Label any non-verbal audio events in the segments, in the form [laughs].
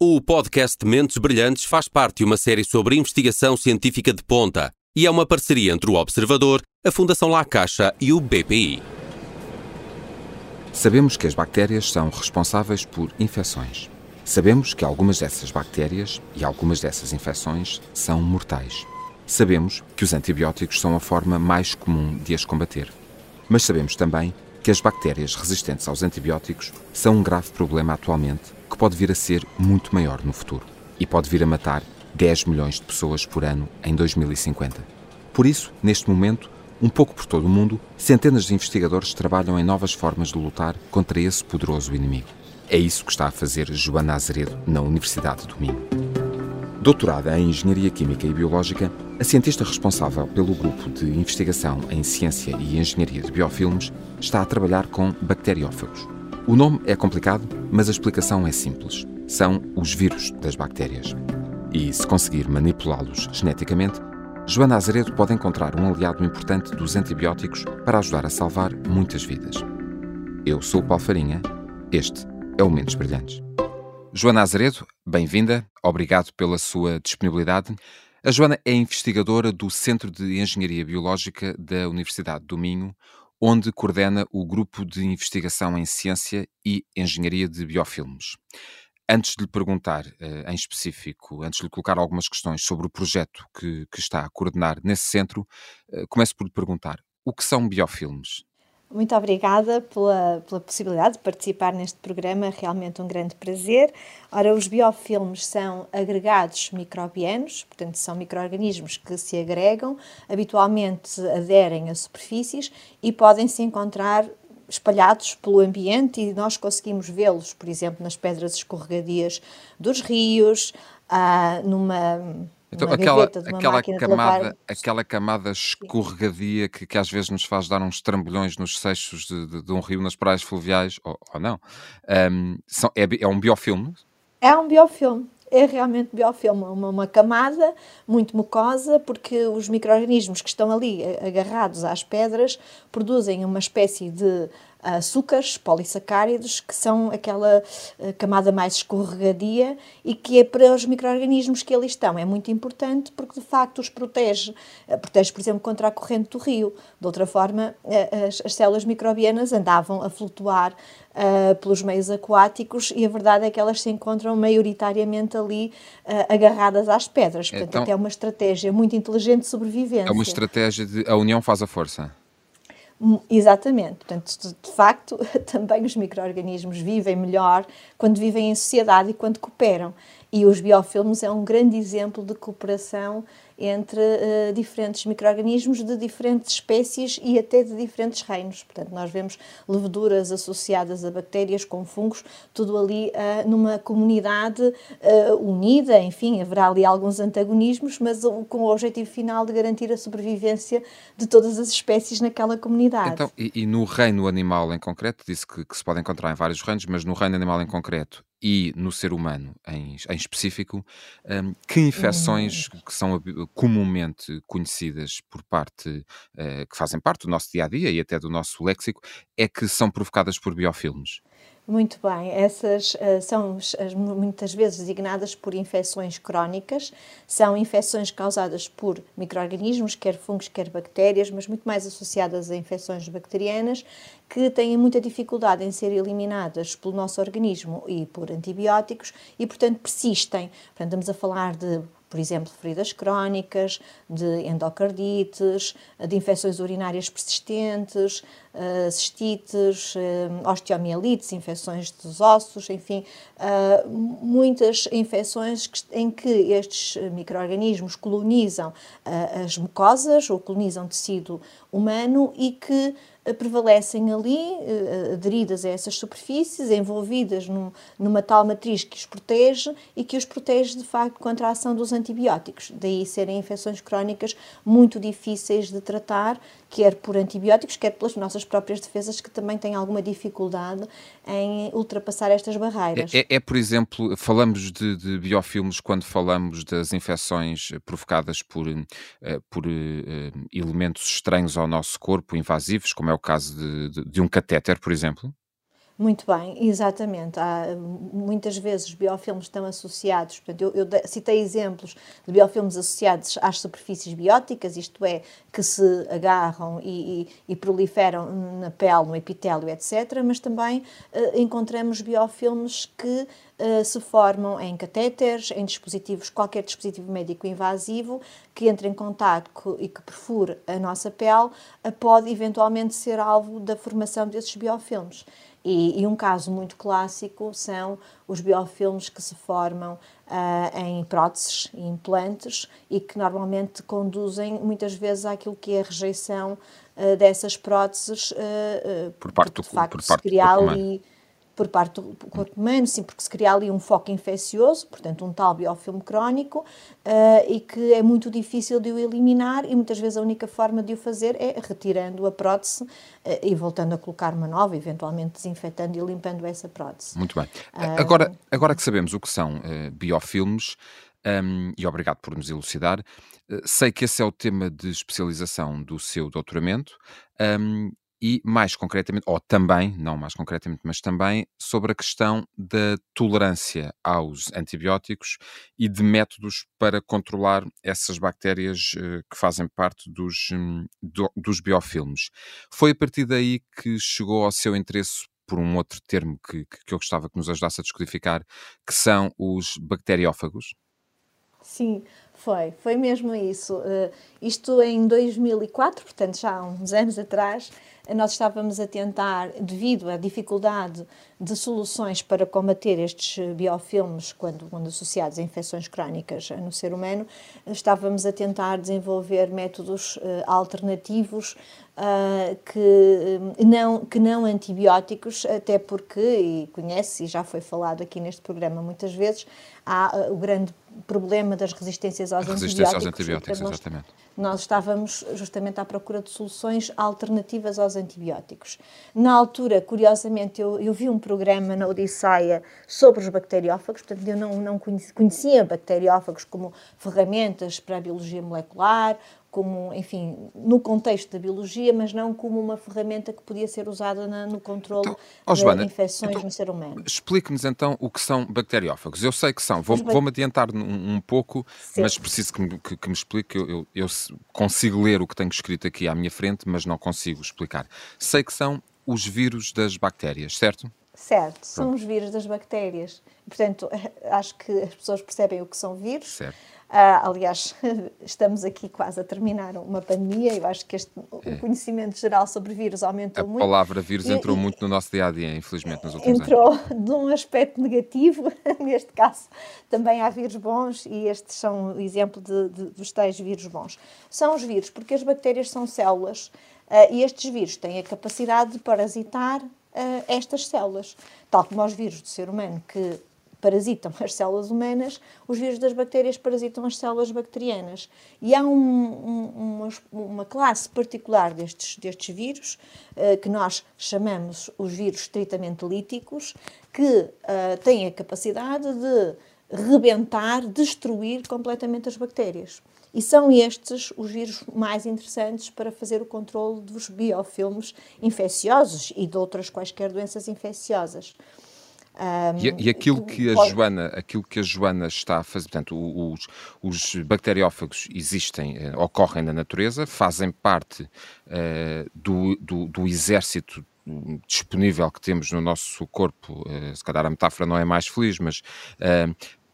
O podcast Mentes Brilhantes faz parte de uma série sobre investigação científica de ponta e é uma parceria entre o Observador, a Fundação La Caixa e o BPI. Sabemos que as bactérias são responsáveis por infecções. Sabemos que algumas dessas bactérias e algumas dessas infecções são mortais. Sabemos que os antibióticos são a forma mais comum de as combater. Mas sabemos também que as bactérias resistentes aos antibióticos são um grave problema atualmente que pode vir a ser muito maior no futuro e pode vir a matar 10 milhões de pessoas por ano em 2050. Por isso, neste momento, um pouco por todo o mundo, centenas de investigadores trabalham em novas formas de lutar contra esse poderoso inimigo. É isso que está a fazer Joana Azeredo na Universidade do Minho. Doutorada em Engenharia Química e Biológica, a cientista responsável pelo grupo de investigação em Ciência e Engenharia de Biofilmes está a trabalhar com bacteriófagos. O nome é complicado, mas a explicação é simples. São os vírus das bactérias. E se conseguir manipulá-los geneticamente, Joana Azeredo pode encontrar um aliado importante dos antibióticos para ajudar a salvar muitas vidas. Eu sou o Paulo Farinha, este é o Mentes Brilhantes. Joana Azeredo, bem-vinda, obrigado pela sua disponibilidade. A Joana é investigadora do Centro de Engenharia Biológica da Universidade do Minho, onde coordena o Grupo de Investigação em Ciência e Engenharia de Biofilmes. Antes de lhe perguntar uh, em específico, antes de lhe colocar algumas questões sobre o projeto que, que está a coordenar nesse centro, uh, começo por lhe perguntar: o que são biofilmes? Muito obrigada pela, pela possibilidade de participar neste programa, realmente um grande prazer. Ora, os biofilmes são agregados microbianos, portanto, são micro-organismos que se agregam, habitualmente aderem a superfícies e podem se encontrar espalhados pelo ambiente e nós conseguimos vê-los, por exemplo, nas pedras escorregadias dos rios, ah, numa então, aquela, aquela, camada, aquela camada escorregadia que, que às vezes nos faz dar uns trambolhões nos seixos de, de, de um rio, nas praias fluviais, ou, ou não, um, são, é, é um biofilme? É um biofilme, é realmente biofilme, uma, uma camada muito mucosa, porque os micro-organismos que estão ali agarrados às pedras produzem uma espécie de açúcares polissacáridos, que são aquela eh, camada mais escorregadia e que é para os micro-organismos que ali estão. É muito importante porque, de facto, os protege. Eh, protege, por exemplo, contra a corrente do rio. De outra forma, as, as células microbianas andavam a flutuar uh, pelos meios aquáticos e a verdade é que elas se encontram maioritariamente ali uh, agarradas às pedras. Portanto, então, é uma estratégia muito inteligente de sobrevivência. É uma estratégia de a união faz a força. Exatamente. Portanto, de facto, [laughs] também os micro-organismos vivem melhor quando vivem em sociedade e quando cooperam. E os biofilmes é um grande exemplo de cooperação entre uh, diferentes micro-organismos de diferentes espécies e até de diferentes reinos. Portanto, nós vemos leveduras associadas a bactérias com fungos, tudo ali uh, numa comunidade uh, unida, enfim, haverá ali alguns antagonismos, mas com o objetivo final de garantir a sobrevivência de todas as espécies naquela comunidade. Então, e, e no reino animal em concreto, disse que, que se pode encontrar em vários reinos, mas no reino animal em concreto, e no ser humano em, em específico, um, que infecções hum. que são comumente conhecidas por parte, uh, que fazem parte do nosso dia a dia e até do nosso léxico, é que são provocadas por biofilmes? Muito bem, essas uh, são as, muitas vezes designadas por infecções crónicas, são infecções causadas por micro-organismos, quer fungos, quer bactérias, mas muito mais associadas a infecções bacterianas, que têm muita dificuldade em ser eliminadas pelo nosso organismo e por antibióticos e, portanto, persistem. Portanto, estamos a falar de por exemplo, feridas crónicas, de endocardites, de infecções urinárias persistentes, uh, cistites, uh, osteomielites, infecções dos ossos, enfim, uh, muitas infecções em que estes micro-organismos colonizam as mucosas ou colonizam tecido humano e que prevalecem ali, aderidas a essas superfícies, envolvidas num, numa tal matriz que os protege e que os protege de facto contra a ação dos antibióticos. Daí serem infecções crónicas muito difíceis de tratar, quer por antibióticos, quer pelas nossas próprias defesas, que também têm alguma dificuldade em ultrapassar estas barreiras. É, é, é por exemplo, falamos de, de, biofilmes quando falamos das infecções provocadas por, uh, por elementos estranhos ao nosso corpo, invasivos, como é o caso de, de, de um catéter, por exemplo? Muito bem, exatamente. Há, muitas vezes biofilmes estão associados, portanto, eu, eu, citei exemplos de biofilmes associados às superfícies bióticas, isto é, que se agarram e, e, e proliferam na pele, no epitélio, etc. Mas também uh, encontramos biofilmes que uh, se formam em catéteres, em dispositivos, qualquer dispositivo médico invasivo que entre em contato e que perfure a nossa pele, uh, pode eventualmente ser alvo da formação desses biofilmes. E, e, um caso muito clássico são os biofilmes que se formam uh, em próteses e implantes e que normalmente conduzem muitas vezes àquilo que é a rejeição uh, dessas próteses uh, por parte do, facto, por parte do corpo humano por parte do corpo humano, sim, porque se cria ali um foco infeccioso, portanto, um tal biofilme crónico, uh, e que é muito difícil de o eliminar, e muitas vezes a única forma de o fazer é retirando a prótese uh, e voltando a colocar uma nova, eventualmente desinfetando e limpando essa prótese. Muito bem. Uh, agora, agora que sabemos o que são biofilmes, um, e obrigado por nos elucidar. sei que esse é o tema de especialização do seu doutoramento. Um, e mais concretamente, ou também, não mais concretamente, mas também sobre a questão da tolerância aos antibióticos e de métodos para controlar essas bactérias uh, que fazem parte dos, um, do, dos biofilmes. Foi a partir daí que chegou ao seu interesse por um outro termo que, que eu gostava que nos ajudasse a descodificar, que são os bacteriófagos? Sim, foi, foi mesmo isso. Uh, isto em 2004, portanto já há uns anos atrás, nós estávamos a tentar, devido à dificuldade de soluções para combater estes biofilmes quando, quando associados a infecções crónicas no ser humano, estávamos a tentar desenvolver métodos uh, alternativos uh, que, não, que não antibióticos, até porque, e conhece, e já foi falado aqui neste programa muitas vezes, há uh, o grande problema das resistências aos resistência antibióticos. Aos antibióticos exatamente. Nós estávamos justamente à procura de soluções alternativas aos antibióticos. Na altura, curiosamente, eu, eu vi um programa na Odisseia sobre os bacteriófagos, portanto, eu não, não conhecia bacteriófagos como ferramentas para a biologia molecular como, enfim, no contexto da biologia, mas não como uma ferramenta que podia ser usada na, no controle então, de infecções então, no ser humano. Explique-nos então o que são bacteriófagos. Eu sei que são, vou-me vou adiantar um, um pouco, certo. mas preciso que me, que, que me explique. Eu, eu, eu consigo ler o que tenho escrito aqui à minha frente, mas não consigo explicar. Sei que são os vírus das bactérias, certo? Certo, Pronto. são os vírus das bactérias. Portanto, [laughs] acho que as pessoas percebem o que são vírus. Certo. Uh, aliás, [laughs] estamos aqui quase a terminar uma pandemia. Eu acho que este, é. o conhecimento geral sobre vírus aumentou a muito. A palavra vírus e, entrou e, muito no nosso dia a dia, infelizmente, nos últimos entrou anos. Entrou [laughs] de um aspecto negativo, [laughs] neste caso também há vírus bons e estes são o exemplo de, de, dos tais vírus bons. São os vírus, porque as bactérias são células uh, e estes vírus têm a capacidade de parasitar uh, estas células, tal como os vírus do ser humano que parasitam as células humanas, os vírus das bactérias parasitam as células bacterianas. E há um, um, uma, uma, classe particular destes, destes vírus, uh, que nós chamamos os vírus estritamente líticos, que uh, têm a capacidade de rebentar, destruir completamente as bactérias. E são estes os vírus mais interessantes para fazer o controle dos biofilmes infecciosos e de outras quaisquer doenças infecciosas. Um, e, e, aquilo que a pode... Joana, aquilo que a Joana está a fazer, portanto, os, os bacteriófagos existem, uh, ocorrem na natureza, fazem parte uh, do, do, do, exército disponível que temos no nosso corpo, uh, se calhar a metáfora não é mais feliz, mas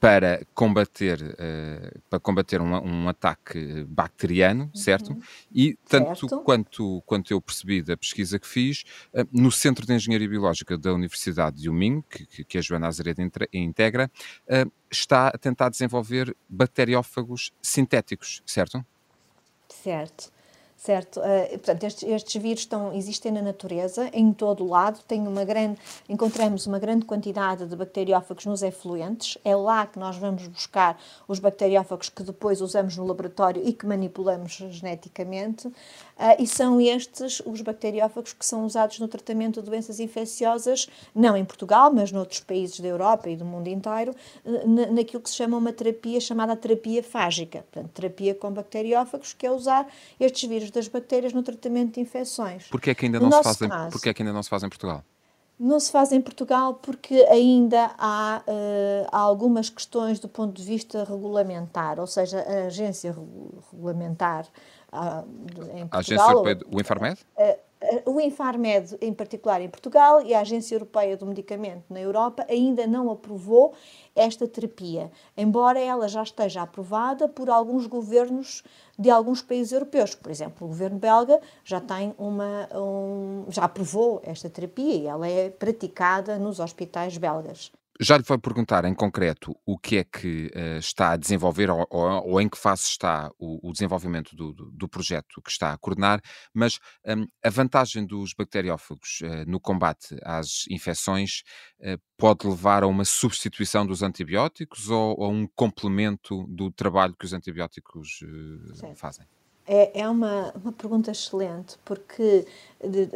para combater, uh, para combater um, um, ataque bacteriano, uhum. certo? E tanto certo. Quanto, quanto eu percebi da pesquisa que fiz, uh, no Centro de Engenharia Biológica da Universidade de Uming, que, que a Joana Azeredo integra, uh, está a tentar desenvolver bacteriófagos sintéticos, certo? Certo certo? Uh, portanto, estes, estes, vírus estão, existem na natureza, em todo o lado, tem uma grande, encontramos uma grande quantidade de bacteriófagos nos efluentes, é lá que nós vamos buscar os bacteriófagos que depois usamos no laboratório e que manipulamos geneticamente, uh, e são estes os bacteriófagos que são usados no tratamento de doenças infecciosas, não em Portugal, mas noutros países da Europa e do mundo inteiro, uh, naquilo que se chama uma terapia chamada terapia fágica, portanto, terapia com bacteriófagos, que é usar estes vírus das bactérias no tratamento de infecções. Porquê é que ainda, não se, fazem, caso, porquê é que ainda não se faz em Portugal? Não se faz em Portugal porque ainda há, uh, há, algumas questões do ponto de vista regulamentar, ou seja, a agência regulamentar uh, em Portugal... A agência o Infarmed? Uh, o Infarmed, em particular em Portugal, e a Agência Europeia do Medicamento na Europa ainda não aprovou esta terapia, embora ela já esteja aprovada por alguns governos de alguns países europeus. Por exemplo, o governo belga já tem uma um, já aprovou esta terapia e ela é praticada nos hospitais belgas. Já lhe vou perguntar em concreto o que é que uh, está a desenvolver ou, ou, ou, em que fase está o, o desenvolvimento do, do, do, projeto que está a coordenar, mas um, a vantagem dos bacteriófagos uh, no combate às infecções uh, pode levar a uma substituição dos antibióticos ou a um complemento do trabalho que os antibióticos fazem? É, é uma, uma pergunta excelente, porque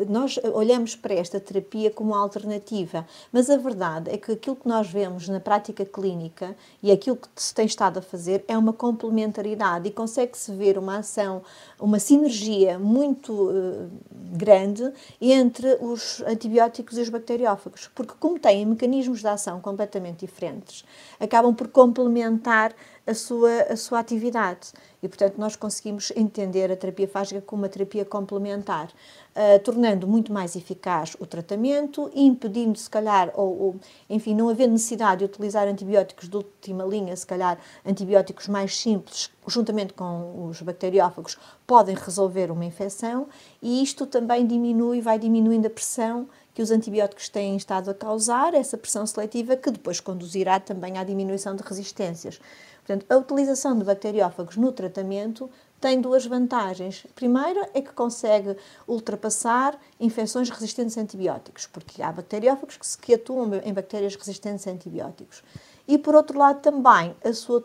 nós olhamos para esta terapia como alternativa, mas a verdade é que aquilo que nós vemos na prática clínica e aquilo que se tem estado a fazer é uma complementaridade e consegue-se ver uma ação, uma sinergia muito uh, grande entre os antibióticos e os bacteriófagos, porque como têm mecanismos de ação completamente diferentes, acabam por complementar a sua, a sua atividade. E, portanto, nós conseguimos entender a terapia fágica como uma terapia complementar, uh, tornando muito mais eficaz o tratamento, impedindo, se calhar, ou, ou, enfim, não havendo necessidade de utilizar antibióticos de última linha, se calhar antibióticos mais simples, juntamente com os bacteriófagos, podem resolver uma infecção e isto também diminui, vai diminuindo a pressão que os antibióticos têm estado a causar, essa pressão seletiva que depois conduzirá também à diminuição de resistências. Portanto, a utilização de bacteriófagos no tratamento tem duas vantagens. A primeira é que consegue ultrapassar infecções resistentes a antibióticos, porque há bacteriófagos que, que atuam em bactérias resistentes a antibióticos. E, por outro lado, também a sua,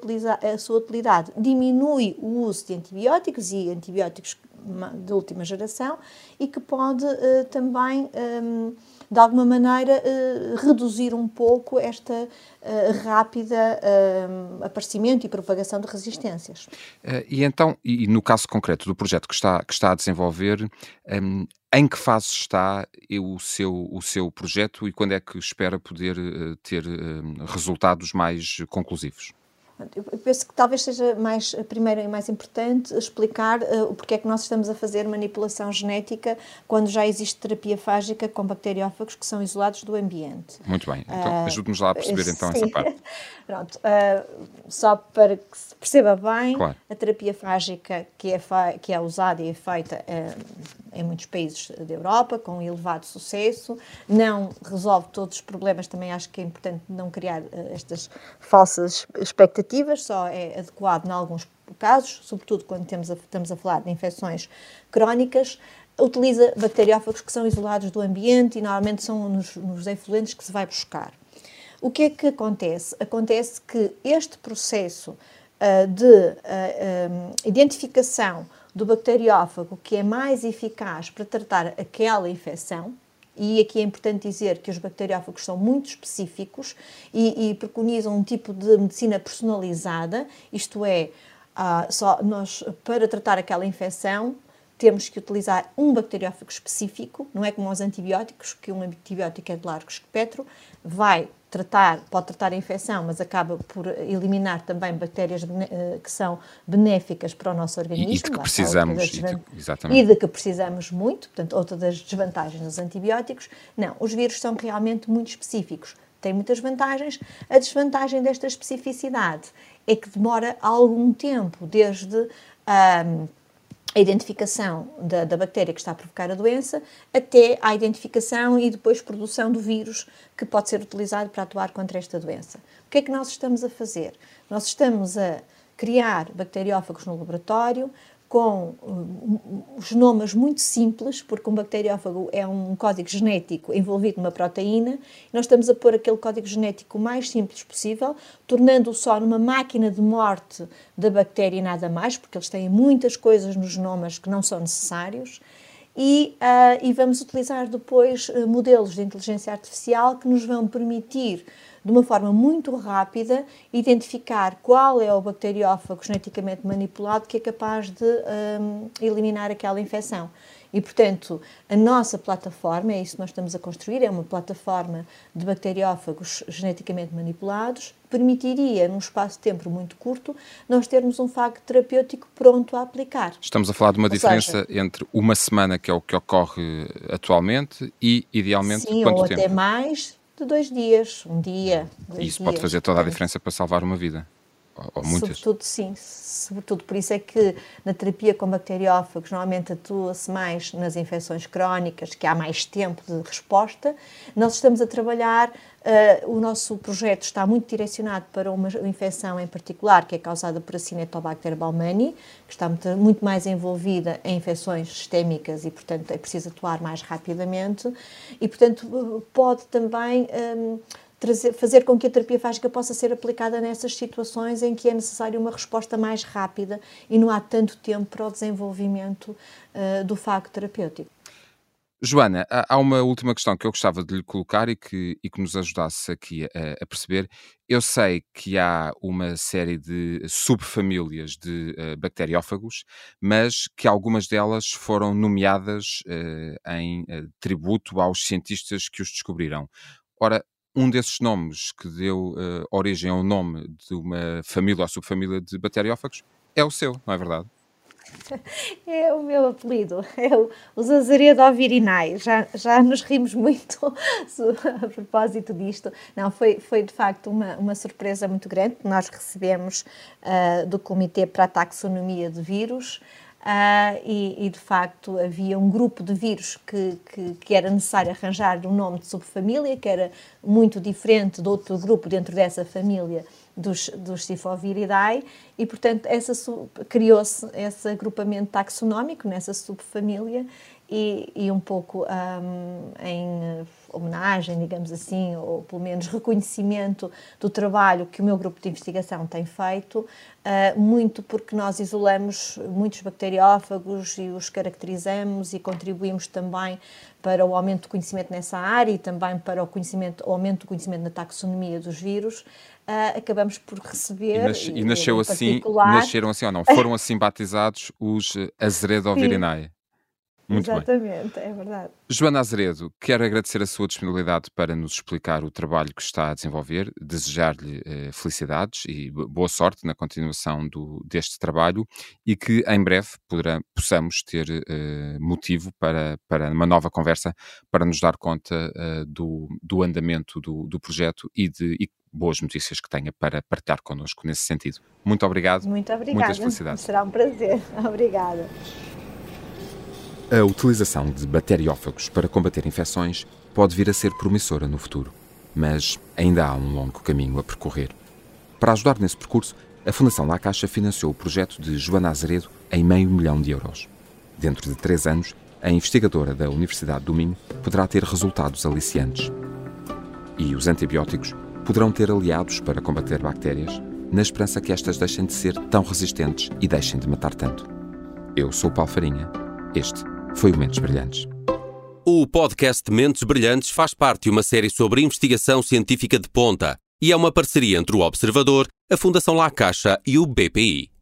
a sua utilidade diminui o uso de antibióticos e antibióticos de última geração e que pode uh, também. Um, ehm, de alguma maneira, uh, reduzir um pouco esta uh, rápida uh, aparecimento e propagação de resistências. e então, e no caso concreto do projeto que está, que está a desenvolver, em que fase está o seu, o seu projeto e quando é que espera poder ter resultados mais conclusivos? Eu penso que talvez seja mais, primeiro e mais importante, explicar uh, o porquê é que nós estamos a fazer manipulação genética quando já existe terapia fágica com bacteriófagos que são isolados do ambiente. Muito bem, então uh, ajude-nos lá a perceber então essa parte. [laughs] Pronto, uh, só para que se perceba bem, claro. a terapia fágica que é, que é usada e é feita em muitos países da Europa, com elevado sucesso, não resolve todos os problemas, também acho que é importante não criar estas falsas expectativas só é adequado em alguns casos, sobretudo quando temos a, estamos a falar de infecções crónicas, utiliza bacteriófagos que são isolados do ambiente e normalmente são nos, nos efluentes que se vai buscar. O que é que acontece? Acontece que este processo uh, de uh, um, identificação do bacteriófago que é mais eficaz para tratar aquela infecção, e aqui é importante dizer que os bacteriófagos são muito específicos e, e preconizam um tipo de medicina personalizada, isto é, uh, só nós, para tratar aquela infecção, temos que utilizar um bacteriófago específico, não é como os antibióticos, que um antibiótico é de largo espectro, vai tratar, pode tratar a infecção, mas acaba por eliminar também bactérias eh, que são benéficas para o nosso organismo. E, de que precisamos. E de, exatamente. e de que precisamos muito, portanto, outra das desvantagens dos antibióticos. Não, os vírus são realmente muito específicos. Têm muitas vantagens. A desvantagem desta especificidade é que demora algum tempo, desde. Um, a identificação da, da, bactéria que está a provocar a doença até à identificação e depois produção do vírus que pode ser utilizado para atuar contra esta doença. O que é que nós estamos a fazer? Nós estamos a criar bacteriófagos no laboratório, com uh, genomas muito simples, porque um bacteriófago é um código genético envolvido numa proteína, nós estamos a pôr aquele código genético o mais simples possível, tornando-o só numa máquina de morte da bactéria e nada mais, porque eles têm muitas coisas nos genomas que não são necessários, e, uh, e vamos utilizar depois uh, modelos de inteligência artificial que nos vão permitir de uma forma muito rápida, identificar qual é o bacteriófago geneticamente manipulado que é capaz de um, eliminar aquela infecção. E, portanto, a nossa plataforma, é isso que nós estamos a construir, é uma plataforma de bacteriófagos geneticamente manipulados, permitiria, num espaço de tempo muito curto, nós termos um facto terapêutico pronto a aplicar. Estamos a falar de uma Ou diferença seja, entre uma semana, que é o que ocorre atualmente, e, idealmente, sim, quanto ou tempo? até mais de dois dias, um dia. Dois Isso dias, pode fazer toda a diferença para salvar uma vida. Ou, muitas. Sobretudo, sim. Sobretudo, por isso é que na terapia com bacteriófagos normalmente atua-se mais nas infecções crónicas, que há mais tempo de resposta. Nós estamos a trabalhar, uh, o nosso projeto está muito direcionado para uma infecção em particular, que é causada por a Cinetobacter baumannii, que está muito, muito mais envolvida em infecções sistémicas e, portanto, é preciso atuar mais rapidamente. E, portanto, pode também. Um, trazer, fazer com que a terapia fágica possa ser aplicada nessas situações em que é necessária uma resposta mais rápida e não há tanto tempo para o desenvolvimento uh, do facto terapêutico. Joana, há uma última questão que eu gostava de lhe colocar e que, e que nos ajudasse aqui a, a, perceber. Eu sei que há uma série de subfamílias de uh, bacteriófagos, mas que algumas delas foram nomeadas uh, em uh, tributo aos cientistas que os descobriram. Ora, um desses nomes que deu uh, origem ao nome de uma família ou subfamília de bacteriófagos é o seu, não é verdade? [laughs] É o meu apelido, é o, Zazaredo Ovirinae. Já, já nos rimos muito [laughs] a propósito disto. Não, foi, foi de facto uma, uma surpresa muito grande que nós recebemos uh, do Comitê para a Taxonomia de Vírus. Uh, e, e, de facto havia um grupo de vírus que, que, que, era necessário arranjar um nome de subfamília, que era muito diferente de outro grupo dentro dessa família dos, dos Cifoviridae, e portanto criou-se esse agrupamento taxonómico nessa subfamília e, e um pouco um, em homenagem, digamos assim, ou pelo menos reconhecimento do trabalho que o meu grupo de investigação tem feito, uh, muito porque nós isolamos muitos bacteriófagos e os caracterizamos e contribuímos também para o aumento do conhecimento nessa área e também para o, conhecimento, o aumento do conhecimento na taxonomia dos vírus, uh, acabamos por receber. E, nas, e nasceu assim, nasceram assim ou não? Foram [laughs] assim batizados os Azeredo Virinae? Muito Exatamente, bem. é verdade. Joana Azeredo, quero agradecer a sua disponibilidade para nos explicar o trabalho que está a desenvolver, desejar-lhe eh, felicidades e boa sorte na continuação do, deste trabalho e que em breve poderá, possamos ter eh, motivo para, para uma nova conversa para nos dar conta eh, do, do andamento do, do projeto e de e boas notícias que tenha para partilhar connosco nesse sentido. Muito obrigado. Muito obrigada. Muitas felicidades. Será um prazer. [laughs] Obrigada. A utilização de bacteriófagos para combater infecções pode vir a ser promissora no futuro, mas ainda há um longo caminho a percorrer. Para ajudar nesse percurso, a Fundação La Caixa financiou o projeto de Joana Azeredo em meio milhão de euros. Dentro de três anos, a investigadora da Universidade do Minho poderá ter resultados aliciantes. E os antibióticos poderão ter aliados para combater bactérias, na esperança que estas deixem de ser tão resistentes e deixem de matar tanto. Eu sou Paulo Farinha. Este foi o Mentes Brilhantes. O podcast Mentes Brilhantes faz parte de uma série sobre investigação científica de ponta e é uma parceria entre o Observador, a Fundação La Caixa e o BPI.